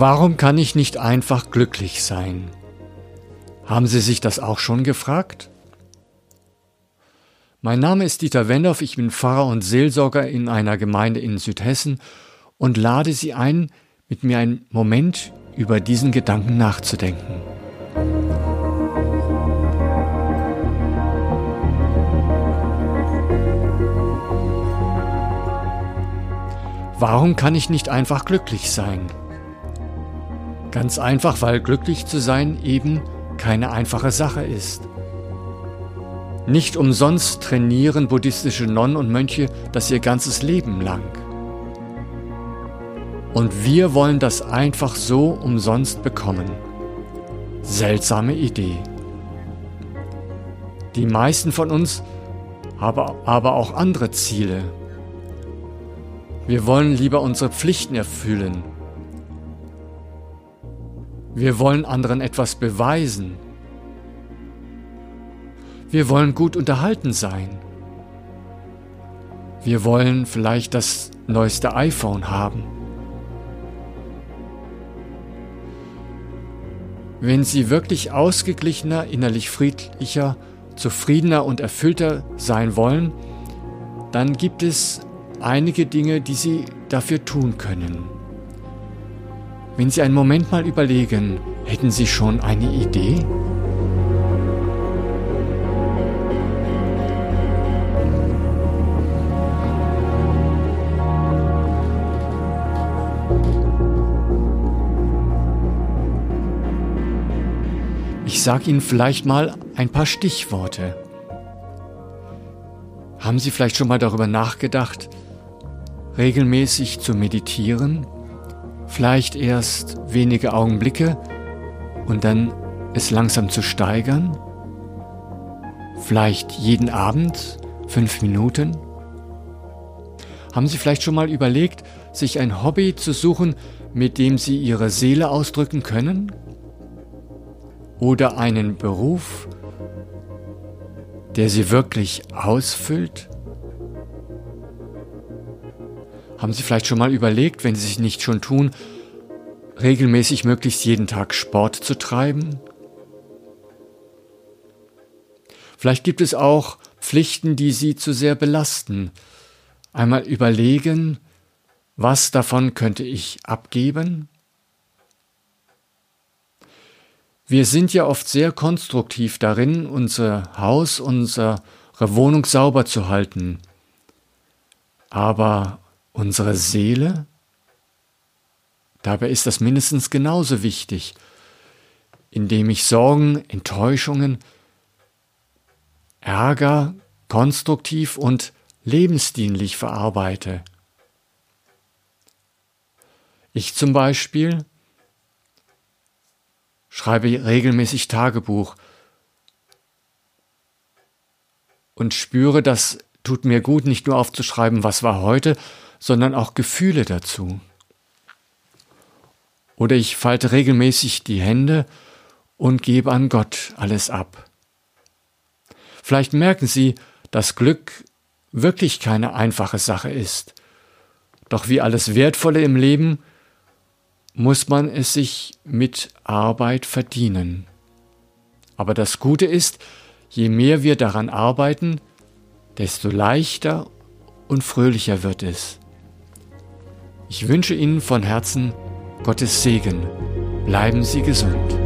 Warum kann ich nicht einfach glücklich sein? Haben Sie sich das auch schon gefragt? Mein Name ist Dieter Wendorf, ich bin Pfarrer und Seelsorger in einer Gemeinde in Südhessen und lade Sie ein, mit mir einen Moment über diesen Gedanken nachzudenken. Warum kann ich nicht einfach glücklich sein? Ganz einfach, weil glücklich zu sein eben keine einfache Sache ist. Nicht umsonst trainieren buddhistische Nonnen und Mönche das ihr ganzes Leben lang. Und wir wollen das einfach so umsonst bekommen. Seltsame Idee. Die meisten von uns haben aber auch andere Ziele. Wir wollen lieber unsere Pflichten erfüllen wir wollen anderen etwas beweisen. Wir wollen gut unterhalten sein. Wir wollen vielleicht das neueste iPhone haben. Wenn Sie wirklich ausgeglichener, innerlich friedlicher, zufriedener und erfüllter sein wollen, dann gibt es einige Dinge, die Sie dafür tun können. Wenn Sie einen Moment mal überlegen, hätten Sie schon eine Idee? Ich sage Ihnen vielleicht mal ein paar Stichworte. Haben Sie vielleicht schon mal darüber nachgedacht, regelmäßig zu meditieren? Vielleicht erst wenige Augenblicke und dann es langsam zu steigern, vielleicht jeden Abend fünf Minuten. Haben Sie vielleicht schon mal überlegt, sich ein Hobby zu suchen, mit dem Sie Ihre Seele ausdrücken können? Oder einen Beruf, der Sie wirklich ausfüllt? Haben Sie vielleicht schon mal überlegt, wenn Sie sich nicht schon tun, regelmäßig möglichst jeden Tag Sport zu treiben? Vielleicht gibt es auch Pflichten, die Sie zu sehr belasten. Einmal überlegen, was davon könnte ich abgeben? Wir sind ja oft sehr konstruktiv darin, unser Haus, unsere Wohnung sauber zu halten. Aber unsere Seele? Dabei ist das mindestens genauso wichtig, indem ich Sorgen, Enttäuschungen, Ärger konstruktiv und lebensdienlich verarbeite. Ich zum Beispiel schreibe regelmäßig Tagebuch und spüre, das tut mir gut, nicht nur aufzuschreiben, was war heute, sondern auch Gefühle dazu. Oder ich falte regelmäßig die Hände und gebe an Gott alles ab. Vielleicht merken Sie, dass Glück wirklich keine einfache Sache ist. Doch wie alles Wertvolle im Leben muss man es sich mit Arbeit verdienen. Aber das Gute ist, je mehr wir daran arbeiten, desto leichter und fröhlicher wird es. Ich wünsche Ihnen von Herzen Gottes Segen. Bleiben Sie gesund.